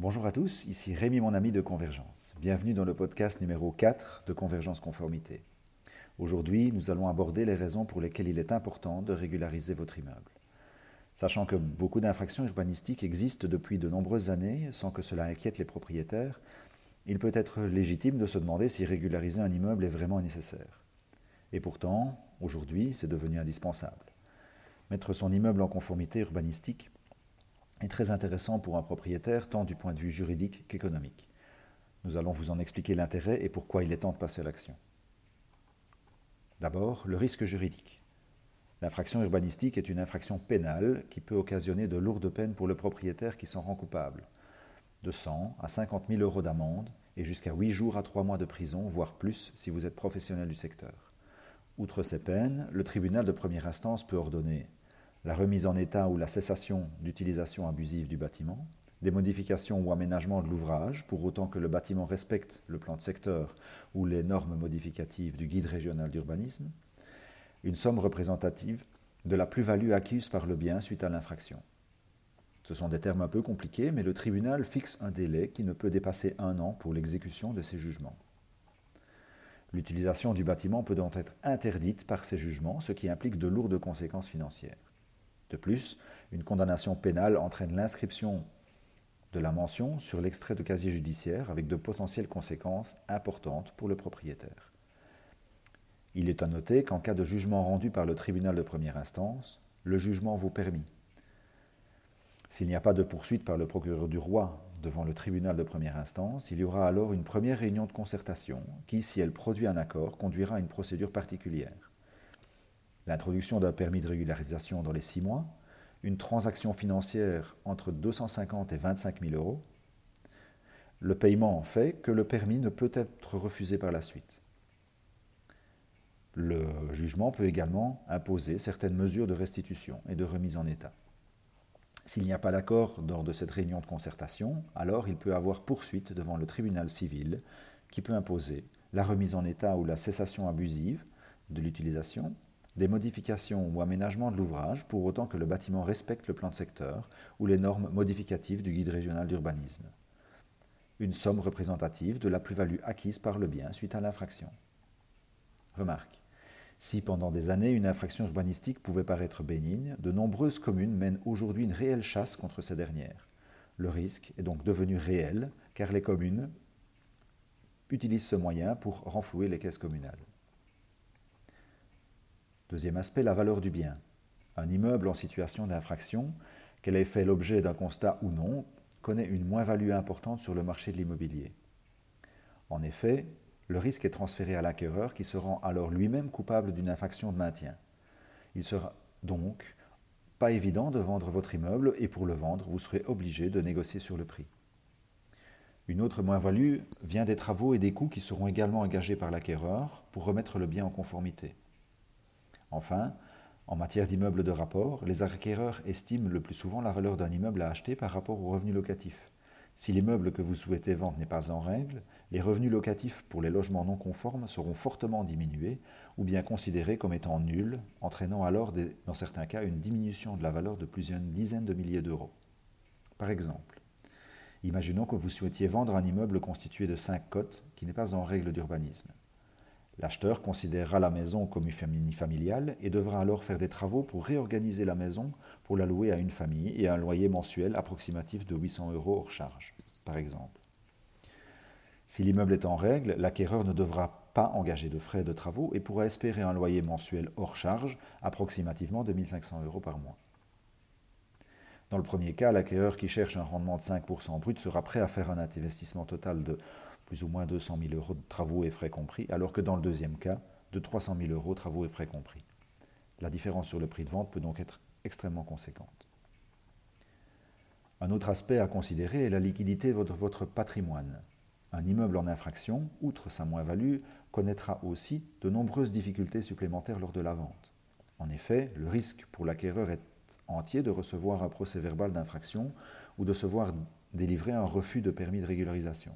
Bonjour à tous, ici Rémi mon ami de Convergence. Bienvenue dans le podcast numéro 4 de Convergence Conformité. Aujourd'hui, nous allons aborder les raisons pour lesquelles il est important de régulariser votre immeuble. Sachant que beaucoup d'infractions urbanistiques existent depuis de nombreuses années sans que cela inquiète les propriétaires, il peut être légitime de se demander si régulariser un immeuble est vraiment nécessaire. Et pourtant, aujourd'hui, c'est devenu indispensable. Mettre son immeuble en conformité urbanistique est très intéressant pour un propriétaire, tant du point de vue juridique qu'économique. Nous allons vous en expliquer l'intérêt et pourquoi il est temps de passer à l'action. D'abord, le risque juridique. L'infraction urbanistique est une infraction pénale qui peut occasionner de lourdes peines pour le propriétaire qui s'en rend coupable. De 100 à 50 000 euros d'amende et jusqu'à 8 jours à 3 mois de prison, voire plus si vous êtes professionnel du secteur. Outre ces peines, le tribunal de première instance peut ordonner la remise en état ou la cessation d'utilisation abusive du bâtiment, des modifications ou aménagements de l'ouvrage, pour autant que le bâtiment respecte le plan de secteur ou les normes modificatives du guide régional d'urbanisme, une somme représentative de la plus-value acquise par le bien suite à l'infraction. Ce sont des termes un peu compliqués, mais le tribunal fixe un délai qui ne peut dépasser un an pour l'exécution de ces jugements. L'utilisation du bâtiment peut donc être interdite par ces jugements, ce qui implique de lourdes conséquences financières. De plus, une condamnation pénale entraîne l'inscription de la mention sur l'extrait de casier judiciaire avec de potentielles conséquences importantes pour le propriétaire. Il est à noter qu'en cas de jugement rendu par le tribunal de première instance, le jugement vaut permis. S'il n'y a pas de poursuite par le procureur du roi devant le tribunal de première instance, il y aura alors une première réunion de concertation qui, si elle produit un accord, conduira à une procédure particulière l'introduction d'un permis de régularisation dans les six mois, une transaction financière entre 250 et 25 000 euros, le paiement en fait que le permis ne peut être refusé par la suite. Le jugement peut également imposer certaines mesures de restitution et de remise en état. S'il n'y a pas d'accord lors de cette réunion de concertation, alors il peut avoir poursuite devant le tribunal civil qui peut imposer la remise en état ou la cessation abusive de l'utilisation, des modifications ou aménagements de l'ouvrage pour autant que le bâtiment respecte le plan de secteur ou les normes modificatives du guide régional d'urbanisme. Une somme représentative de la plus-value acquise par le bien suite à l'infraction. Remarque. Si pendant des années une infraction urbanistique pouvait paraître bénigne, de nombreuses communes mènent aujourd'hui une réelle chasse contre ces dernières. Le risque est donc devenu réel car les communes utilisent ce moyen pour renflouer les caisses communales. Deuxième aspect, la valeur du bien. Un immeuble en situation d'infraction, qu'elle ait fait l'objet d'un constat ou non, connaît une moins-value importante sur le marché de l'immobilier. En effet, le risque est transféré à l'acquéreur qui se rend alors lui-même coupable d'une infraction de maintien. Il sera donc pas évident de vendre votre immeuble et pour le vendre, vous serez obligé de négocier sur le prix. Une autre moins-value vient des travaux et des coûts qui seront également engagés par l'acquéreur pour remettre le bien en conformité. Enfin, en matière d'immeubles de rapport, les acquéreurs estiment le plus souvent la valeur d'un immeuble à acheter par rapport aux revenus locatifs. Si l'immeuble que vous souhaitez vendre n'est pas en règle, les revenus locatifs pour les logements non conformes seront fortement diminués ou bien considérés comme étant nuls, entraînant alors, dans certains cas, une diminution de la valeur de plusieurs dizaines de milliers d'euros. Par exemple, imaginons que vous souhaitiez vendre un immeuble constitué de cinq cotes qui n'est pas en règle d'urbanisme. L'acheteur considérera la maison comme une familiale et devra alors faire des travaux pour réorganiser la maison pour la louer à une famille et à un loyer mensuel approximatif de 800 euros hors charge, par exemple. Si l'immeuble est en règle, l'acquéreur ne devra pas engager de frais de travaux et pourra espérer un loyer mensuel hors charge approximativement de 1500 euros par mois. Dans le premier cas, l'acquéreur qui cherche un rendement de 5% brut sera prêt à faire un investissement total de plus ou moins 200 000 euros de travaux et frais compris, alors que dans le deuxième cas, de 300 000 euros travaux et frais compris. La différence sur le prix de vente peut donc être extrêmement conséquente. Un autre aspect à considérer est la liquidité de votre patrimoine. Un immeuble en infraction, outre sa moins-value, connaîtra aussi de nombreuses difficultés supplémentaires lors de la vente. En effet, le risque pour l'acquéreur est entier de recevoir un procès verbal d'infraction ou de se voir délivrer un refus de permis de régularisation.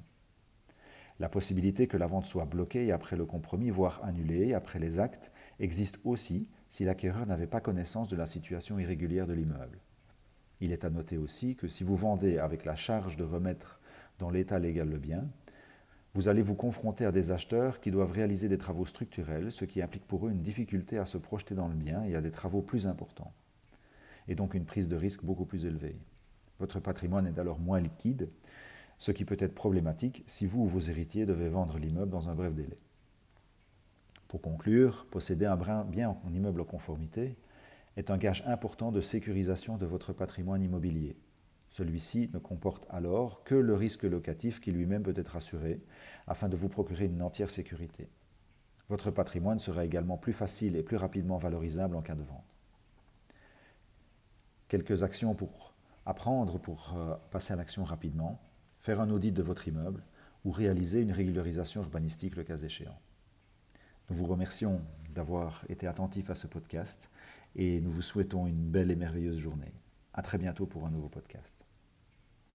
La possibilité que la vente soit bloquée après le compromis, voire annulée après les actes, existe aussi si l'acquéreur n'avait pas connaissance de la situation irrégulière de l'immeuble. Il est à noter aussi que si vous vendez avec la charge de remettre dans l'état légal le bien, vous allez vous confronter à des acheteurs qui doivent réaliser des travaux structurels, ce qui implique pour eux une difficulté à se projeter dans le bien et à des travaux plus importants, et donc une prise de risque beaucoup plus élevée. Votre patrimoine est alors moins liquide, ce qui peut être problématique si vous ou vos héritiers devez vendre l'immeuble dans un bref délai. Pour conclure, posséder un bien en immeuble en conformité est un gage important de sécurisation de votre patrimoine immobilier. Celui-ci ne comporte alors que le risque locatif qui lui-même peut être assuré afin de vous procurer une entière sécurité. Votre patrimoine sera également plus facile et plus rapidement valorisable en cas de vente. Quelques actions pour apprendre pour euh, passer à l'action rapidement, faire un audit de votre immeuble ou réaliser une régularisation urbanistique le cas échéant. Nous vous remercions d'avoir été attentif à ce podcast et nous vous souhaitons une belle et merveilleuse journée. À très bientôt pour un nouveau podcast.